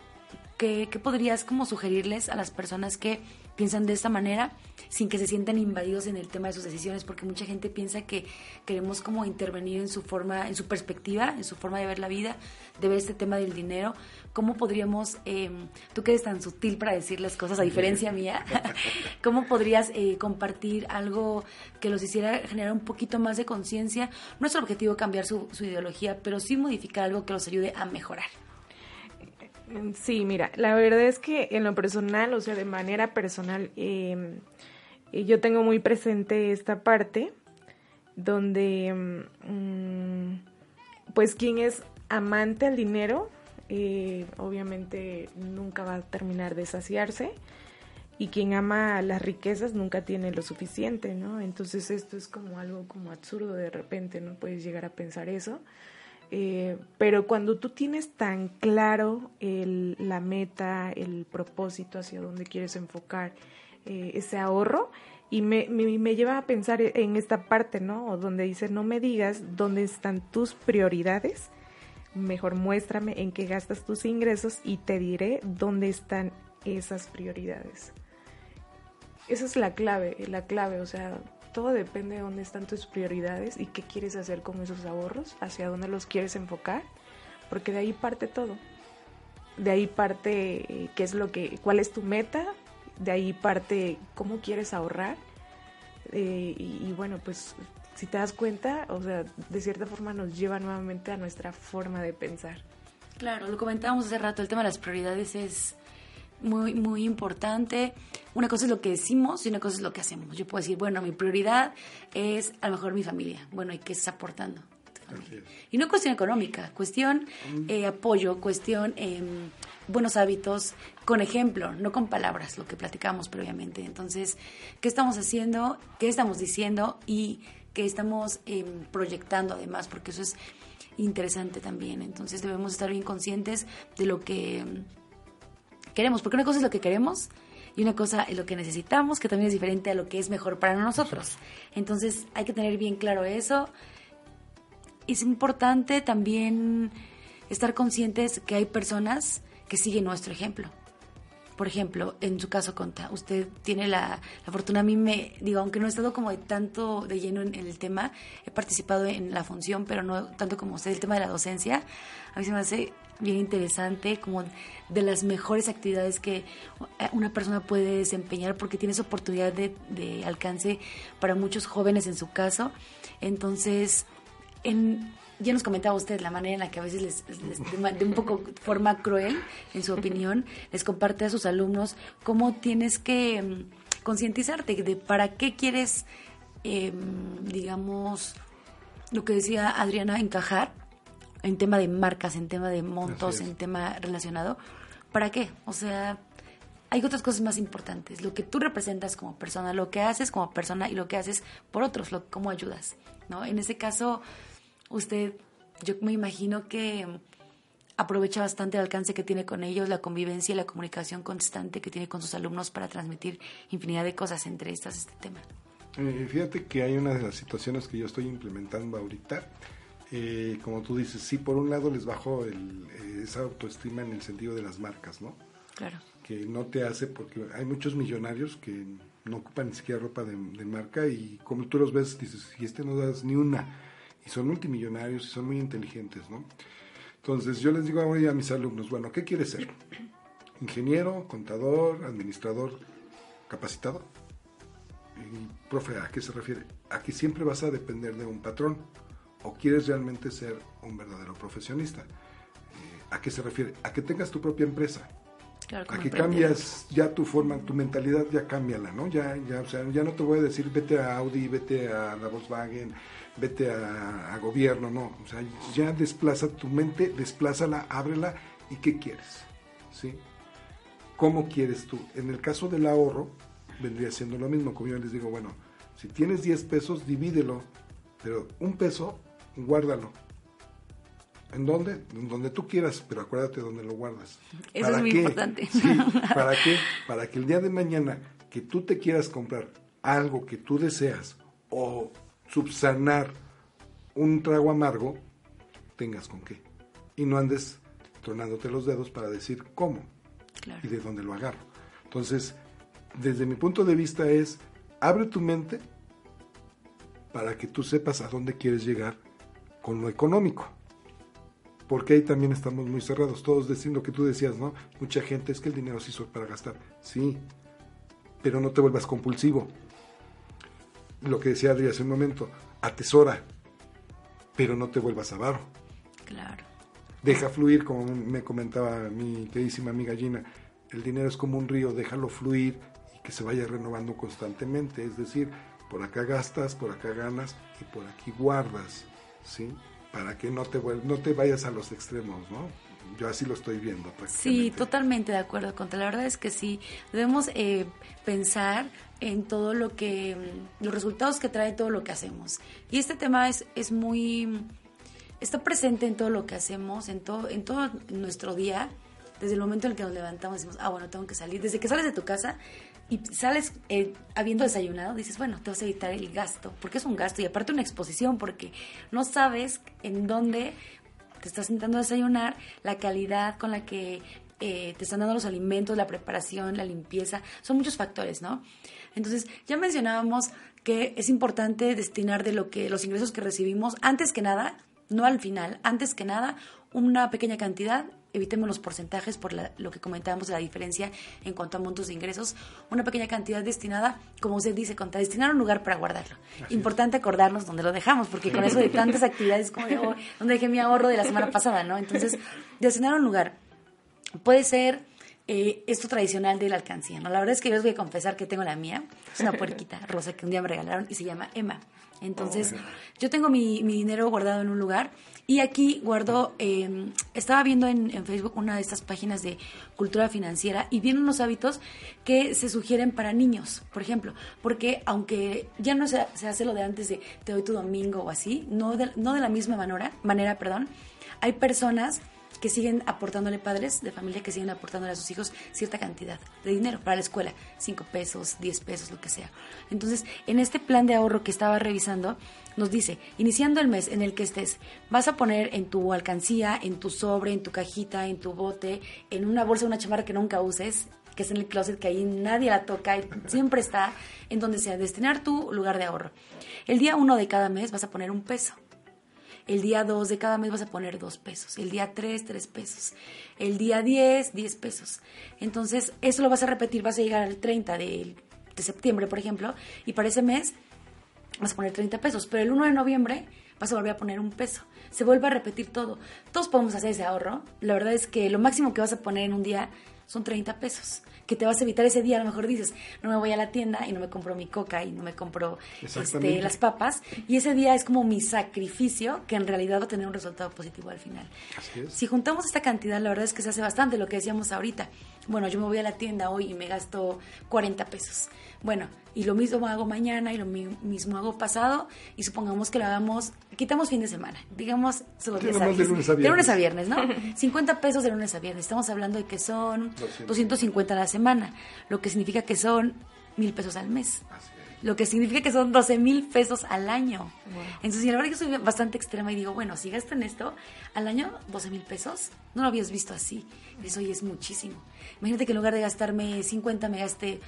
¿qué, qué podrías como sugerirles a las personas que piensan de esta manera sin que se sientan invadidos en el tema de sus decisiones? Porque mucha gente piensa que queremos como intervenir en su forma, en su perspectiva, en su forma de ver la vida, de ver este tema del dinero. ¿Cómo podríamos, eh, tú que eres tan sutil para decir las cosas, a diferencia mía, cómo podrías eh, compartir algo que los hiciera generar un poquito más de conciencia? No es el objetivo cambiar su, su ideología, pero sí modificar algo que los ayude a mejorar. Sí, mira, la verdad es que en lo personal, o sea, de manera personal, eh, eh, yo tengo muy presente esta parte donde, mm, pues, quien es amante al dinero, eh, obviamente nunca va a terminar de saciarse y quien ama las riquezas nunca tiene lo suficiente, ¿no? Entonces esto es como algo como absurdo de repente, ¿no? Puedes llegar a pensar eso. Eh, pero cuando tú tienes tan claro el, la meta, el propósito hacia dónde quieres enfocar eh, ese ahorro, y me, me, me, lleva a pensar en esta parte, ¿no? O donde dice, no me digas dónde están tus prioridades, mejor muéstrame en qué gastas tus ingresos y te diré dónde están esas prioridades. Esa es la clave, la clave, o sea, todo depende de dónde están tus prioridades y qué quieres hacer con esos ahorros, hacia dónde los quieres enfocar, porque de ahí parte todo. De ahí parte eh, qué es lo que, cuál es tu meta, de ahí parte cómo quieres ahorrar. Eh, y, y, bueno, pues si te das cuenta, o sea, de cierta forma nos lleva nuevamente a nuestra forma de pensar. Claro, lo comentábamos hace rato, el tema de las prioridades es muy, muy importante. Una cosa es lo que decimos y una cosa es lo que hacemos. Yo puedo decir, bueno, mi prioridad es a lo mejor mi familia. Bueno, ¿y qué estás aportando? Y no cuestión económica, cuestión eh, apoyo, cuestión eh, buenos hábitos, con ejemplo, no con palabras, lo que platicamos previamente. Entonces, ¿qué estamos haciendo? ¿Qué estamos diciendo? Y qué estamos eh, proyectando además, porque eso es interesante también. Entonces, debemos estar bien conscientes de lo que queremos, porque una cosa es lo que queremos y una cosa es lo que necesitamos, que también es diferente a lo que es mejor para nosotros. Entonces hay que tener bien claro eso. Es importante también estar conscientes que hay personas que siguen nuestro ejemplo. Por ejemplo, en su caso, Conta, usted tiene la, la, fortuna, a mí me, digo, aunque no he estado como de tanto de lleno en, en, el tema, he participado en la función, pero no tanto como usted, el tema de la docencia, a mí se me hace bien interesante, como de las mejores actividades que una persona puede desempeñar porque tienes oportunidad de, de alcance para muchos jóvenes en su caso. Entonces, en, ya nos comentaba usted la manera en la que a veces les, les de, un poco forma cruel, en su opinión, les comparte a sus alumnos cómo tienes que um, concientizarte de para qué quieres, eh, digamos, lo que decía Adriana, encajar en tema de marcas, en tema de montos, en tema relacionado. ¿Para qué? O sea, hay otras cosas más importantes. Lo que tú representas como persona, lo que haces como persona y lo que haces por otros, lo, cómo ayudas, ¿no? En ese caso, usted, yo me imagino que aprovecha bastante el alcance que tiene con ellos, la convivencia y la comunicación constante que tiene con sus alumnos para transmitir infinidad de cosas, entre estas este tema. Eh, fíjate que hay una de las situaciones que yo estoy implementando ahorita. Eh, como tú dices, sí, por un lado les bajo el, eh, esa autoestima en el sentido de las marcas, ¿no? Claro. Que no te hace, porque hay muchos millonarios que no ocupan ni siquiera ropa de, de marca y como tú los ves, dices, y este no das ni una. Y son multimillonarios y son muy inteligentes, ¿no? Entonces yo les digo a mis alumnos, bueno, ¿qué quieres ser? Ingeniero, contador, administrador, capacitado. Y, profe, ¿a qué se refiere? A que siempre vas a depender de un patrón o quieres realmente ser un verdadero profesionista. Eh, ¿A qué se refiere? A que tengas tu propia empresa. Claro, a que cambias ya tu forma, tu mentalidad ya cámbiala, ¿no? Ya, ya, o sea, ya no te voy a decir vete a Audi, vete a la Volkswagen, vete a, a gobierno, no. O sea, ya desplaza tu mente, desplázala, ábrela y qué quieres, ¿sí? ¿Cómo quieres tú? En el caso del ahorro, vendría siendo lo mismo, como yo les digo, bueno, si tienes 10 pesos, divídelo, pero un peso, guárdalo. ¿En dónde? En donde tú quieras, pero acuérdate dónde lo guardas. Eso ¿Para es muy qué? importante. Sí, ¿Para qué? Para que el día de mañana que tú te quieras comprar algo que tú deseas o subsanar un trago amargo, tengas con qué. Y no andes tronándote los dedos para decir cómo Claro. y de dónde lo agarro. Entonces, desde mi punto de vista es, abre tu mente para que tú sepas a dónde quieres llegar con lo económico. Porque ahí también estamos muy cerrados. Todos decían lo que tú decías, ¿no? Mucha gente es que el dinero se hizo para gastar. Sí, pero no te vuelvas compulsivo. Lo que decía Adri hace un momento, atesora, pero no te vuelvas avaro. Claro. Deja fluir, como me comentaba mi queridísima amiga Gina, el dinero es como un río, déjalo fluir y que se vaya renovando constantemente. Es decir, por acá gastas, por acá ganas y por aquí guardas, ¿sí? Para que no te, no te vayas a los extremos, ¿no? Yo así lo estoy viendo Sí, totalmente de acuerdo con La verdad es que sí, debemos eh, pensar en todo lo que, mm, los resultados que trae todo lo que hacemos. Y este tema es, es muy, está presente en todo lo que hacemos, en todo, en todo nuestro día, desde el momento en el que nos levantamos y decimos, ah, bueno, tengo que salir. Desde que sales de tu casa y sales eh, habiendo desayunado, dices, bueno, te vas a evitar el gasto, porque es un gasto y aparte una exposición, porque no sabes en dónde te estás sentando a desayunar, la calidad con la que eh, te están dando los alimentos, la preparación, la limpieza, son muchos factores, ¿no? Entonces, ya mencionábamos que es importante destinar de lo que los ingresos que recibimos, antes que nada, no al final, antes que nada, una pequeña cantidad, evitemos los porcentajes por la- lo que comentábamos de la diferencia en cuanto a montos de ingresos, una pequeña cantidad destinada, como usted dice, contra destinar un lugar para guardarlo. Importante acordarnos dónde lo dejamos, porque con eso de tantas actividades como de, oh, ¿dónde dejé mi ahorro de la semana pasada, no? Entonces, destinar un lugar puede ser eh, esto tradicional de la alcancía, ¿no? La verdad es que yo les voy a confesar que tengo la mía, es una puerquita rosa que un día me regalaron y se llama Emma. Entonces, yo tengo mi, mi dinero guardado en un lugar y aquí guardo, eh, estaba viendo en, en Facebook una de estas páginas de cultura financiera y vienen unos hábitos que se sugieren para niños, por ejemplo, porque aunque ya no se, se hace lo de antes de te doy tu domingo o así, no de, no de la misma manera, manera, perdón, hay personas que siguen aportándole padres de familia que siguen aportándole a sus hijos cierta cantidad de dinero para la escuela, 5 pesos, 10 pesos, lo que sea. Entonces, en este plan de ahorro que estaba revisando, nos dice, iniciando el mes en el que estés, vas a poner en tu alcancía, en tu sobre, en tu cajita, en tu bote, en una bolsa, una chamarra que nunca uses, que es en el closet, que ahí nadie la toca y siempre está, en donde sea, destinar tu lugar de ahorro. El día uno de cada mes vas a poner un peso. El día 2 de cada mes vas a poner 2 pesos. El día 3, 3 pesos. El día 10, 10 pesos. Entonces, eso lo vas a repetir, vas a llegar al 30 de, de septiembre, por ejemplo, y para ese mes vas a poner 30 pesos. Pero el 1 de noviembre vas a volver a poner un peso. Se vuelve a repetir todo. Todos podemos hacer ese ahorro. La verdad es que lo máximo que vas a poner en un día son 30 pesos. Que te vas a evitar ese día, a lo mejor dices, no me voy a la tienda y no me compro mi coca y no me compro este, las papas. Y ese día es como mi sacrificio que en realidad va a tener un resultado positivo al final. Así es. Si juntamos esta cantidad, la verdad es que se hace bastante lo que decíamos ahorita. Bueno, yo me voy a la tienda hoy y me gasto 40 pesos. Bueno, y lo mismo hago mañana y lo mi- mismo hago pasado y supongamos que lo hagamos, quitamos fin de semana, digamos solo Sí, de lunes a De lunes a viernes. viernes, ¿no? 50 pesos de lunes a viernes. Estamos hablando de que son 200. 250 a la semana, lo que significa que son mil pesos al mes Así. Lo que significa que son 12 mil pesos al año. Entonces, y la verdad que yo soy bastante extrema y digo, bueno, si gasto en esto, al año 12 mil pesos, no lo habías visto así. Eso ya es muchísimo. Imagínate que en lugar de gastarme 50, me gaste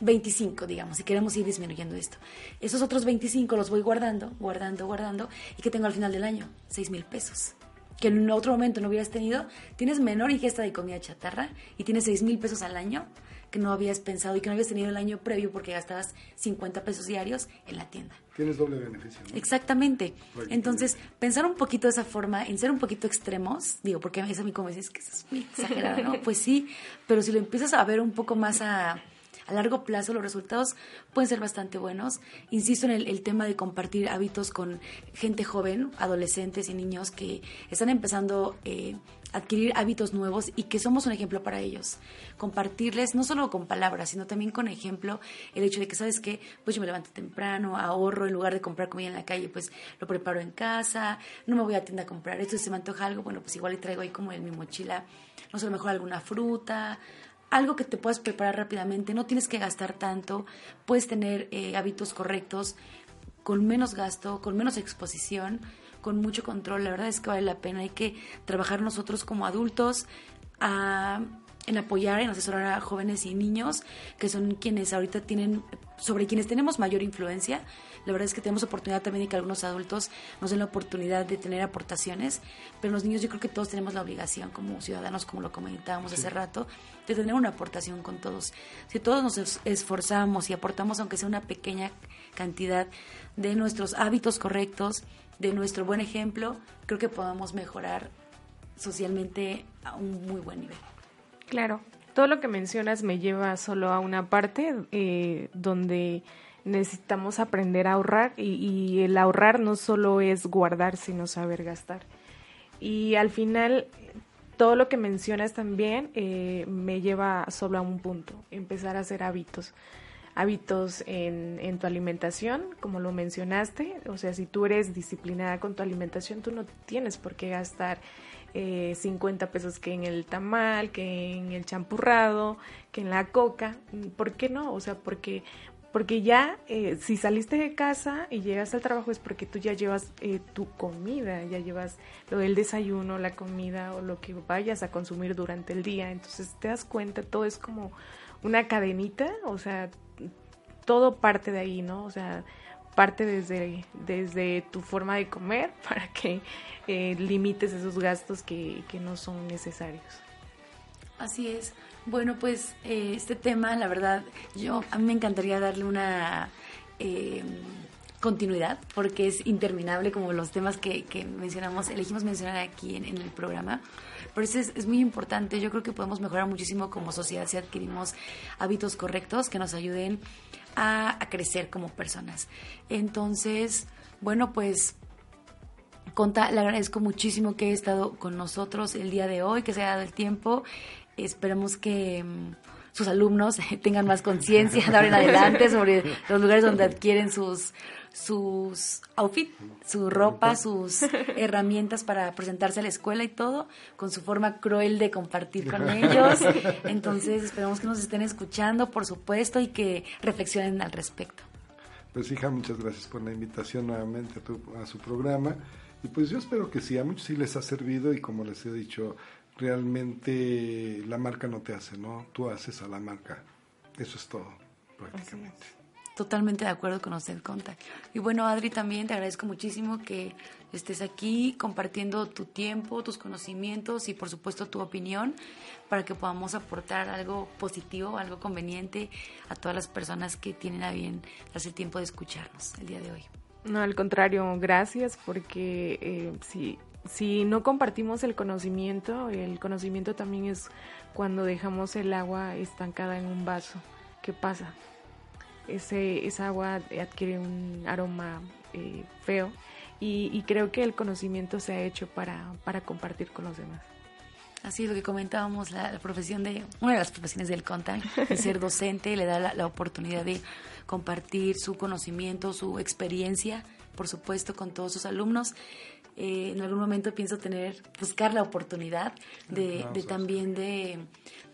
25, digamos, si queremos ir disminuyendo esto. Esos otros 25 los voy guardando, guardando, guardando, y que tengo al final del año 6 mil pesos. que en otro momento no hubieras tenido, tienes menor ingesta de comida chatarra y tienes 6 mil pesos al año que no habías pensado y que no habías tenido el año previo porque gastabas 50 pesos diarios en la tienda. Tienes doble beneficio. ¿no? Exactamente. Entonces, pensar un poquito de esa forma, en ser un poquito extremos, digo, porque a mí como dices que eso es muy exagerado, ¿no? Pues sí, pero si lo empiezas a ver un poco más a, a largo plazo, los resultados pueden ser bastante buenos. Insisto en el, tema de compartir hábitos con gente joven, adolescentes y niños que están empezando eh, adquirir hábitos nuevos y que somos un ejemplo para ellos. Compartirles, no solo con palabras, sino también con ejemplo, el hecho de que, ¿sabes qué? Pues yo me levanto temprano, ahorro, en lugar de comprar comida en la calle, pues lo preparo en casa, no me voy a tienda a comprar esto, si se me antoja algo, bueno, pues igual le traigo ahí como en mi mochila, no sé, a lo mejor alguna fruta, algo que te puedas preparar rápidamente, no tienes que gastar tanto, puedes tener eh, hábitos correctos, con menos gasto, con menos exposición, con mucho control. La verdad es que vale la pena. Hay que trabajar nosotros como adultos en apoyar, en asesorar a jóvenes y niños, que son quienes ahorita tienen, sobre quienes tenemos mayor influencia. La verdad es que tenemos oportunidad también de que algunos adultos nos den la oportunidad de tener aportaciones, pero los niños yo creo que todos tenemos la obligación como ciudadanos, como lo comentábamos hace rato, de tener una aportación con todos. Si todos nos es- esforzamos y aportamos, aunque sea una pequeña cantidad de nuestros hábitos correctos, de nuestro buen ejemplo, creo que podamos mejorar socialmente a un muy buen nivel. Claro, todo lo que mencionas me lleva solo a una parte eh, donde necesitamos aprender a ahorrar y, y el ahorrar no solo es guardar, sino saber gastar. Y al final, todo lo que mencionas también eh, me lleva solo a un punto, empezar a hacer hábitos. Hábitos en, en tu alimentación, como lo mencionaste, o sea, si tú eres disciplinada con tu alimentación, tú no tienes por qué gastar eh, 50 pesos que en el tamal, que en el champurrado, que en la coca. ¿Por qué no? O sea, porque, porque ya eh, si saliste de casa y llegas al trabajo es porque tú ya llevas eh, tu comida, ya llevas lo del desayuno, la comida o lo que vayas a consumir durante el día. Entonces te das cuenta, todo es como una cadenita, o sea, todo parte de ahí, ¿no? O sea, parte desde, desde tu forma de comer para que eh, limites esos gastos que, que no son necesarios. Así es. Bueno, pues eh, este tema, la verdad, yo a mí me encantaría darle una eh, continuidad porque es interminable como los temas que, que mencionamos, elegimos mencionar aquí en, el programa. Por eso es, es muy importante. Yo creo que podemos mejorar muchísimo como sociedad si adquirimos hábitos correctos que nos ayuden a, a crecer como personas. Entonces, bueno, pues Conta, le agradezco muchísimo que haya estado con nosotros el día de hoy, que se haya dado el tiempo. Esperemos que mm, sus alumnos tengan más conciencia de ahora en adelante sobre los lugares donde adquieren sus sus outfits, su ropa, sus herramientas para presentarse a la escuela y todo, con su forma cruel de compartir con ellos. Entonces, esperamos que nos estén escuchando, por supuesto, y que reflexionen al respecto. Pues hija, muchas gracias por la invitación nuevamente a, tu- a su programa. Y pues yo espero que sí, a muchos sí les ha servido y como les he dicho, realmente la marca no te hace, ¿no? Tú haces a la marca. Eso es todo, prácticamente. Totalmente de acuerdo con usted, Conta. Y bueno, Adri, también te agradezco muchísimo que estés aquí compartiendo tu tiempo, tus conocimientos y por supuesto tu opinión para que podamos aportar algo positivo, algo conveniente a todas las personas que tienen a bien darse tiempo de escucharnos el día de hoy. No, al contrario, gracias porque eh, si, si no compartimos el conocimiento, el conocimiento también es cuando dejamos el agua estancada en un vaso. ¿Qué pasa? Ese, esa agua adquiere un aroma eh, feo y, y creo que el conocimiento se ha hecho para, para compartir con los demás. Así es lo que comentábamos, la, la profesión de, una de las profesiones del contact, el ser docente, le da la, la oportunidad de compartir su conocimiento, su experiencia, por supuesto, con todos sus alumnos. Eh, en algún momento pienso tener, buscar la oportunidad de, de también de,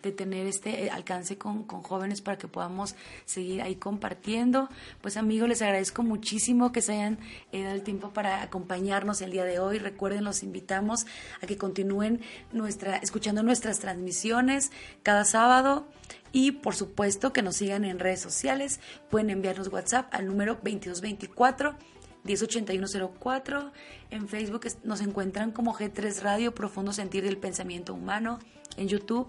de tener este eh, alcance con, con jóvenes para que podamos seguir ahí compartiendo. Pues amigos, les agradezco muchísimo que se hayan eh, dado el tiempo para acompañarnos el día de hoy. Recuerden, los invitamos a que continúen nuestra, escuchando nuestras transmisiones cada sábado. Y por supuesto que nos sigan en redes sociales. Pueden enviarnos WhatsApp al número 2224 108104. En Facebook nos encuentran como G3 Radio, Profundo Sentir del Pensamiento Humano. En YouTube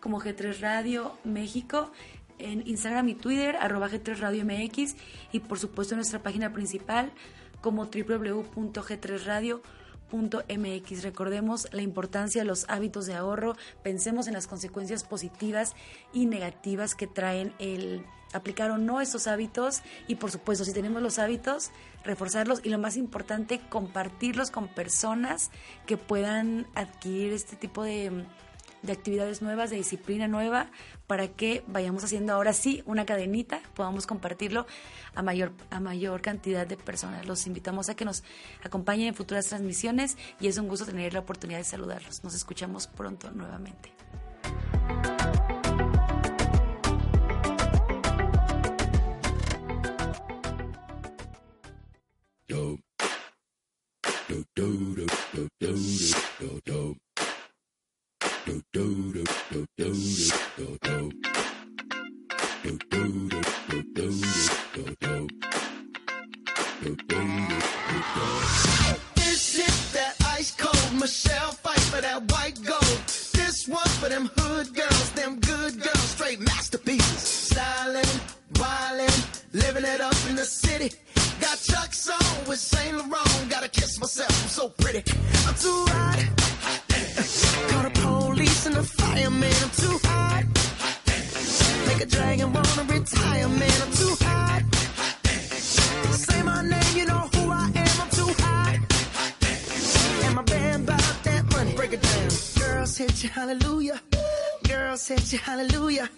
como G3 Radio México. En Instagram y Twitter, arroba G3 Radio MX. Y por supuesto en nuestra página principal como www.g3radio.mx. Recordemos la importancia de los hábitos de ahorro, pensemos en las consecuencias positivas y negativas que traen el aplicar o no estos hábitos y por supuesto si tenemos los hábitos, reforzarlos y lo más importante, compartirlos con personas que puedan adquirir este tipo de, de actividades nuevas, de disciplina nueva, para que vayamos haciendo ahora sí una cadenita, podamos compartirlo a mayor, a mayor cantidad de personas. Los invitamos a que nos acompañen en futuras transmisiones y es un gusto tener la oportunidad de saludarlos. Nos escuchamos pronto nuevamente. This is that ice cold Michelle fight for that white gold. This one's for them hood girls, them good girls, straight masterpieces. Styling, wildin', living it up in the city. Got Chuck's on with Saint Laurent. Gotta kiss myself, I'm so pretty. I'm too hot. Call the police and the fireman. I'm too hot. Make a dragon wanna retire, man. I'm too hot. Say my name, you know who I am. I'm too hot. And my band bought that money. Break it down. Girls hit you, hallelujah. Girls hit you, hallelujah.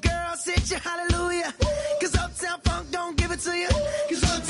Girls hit you, hallelujah. Cause Uptown Funk don't give it to you. Cause Uptown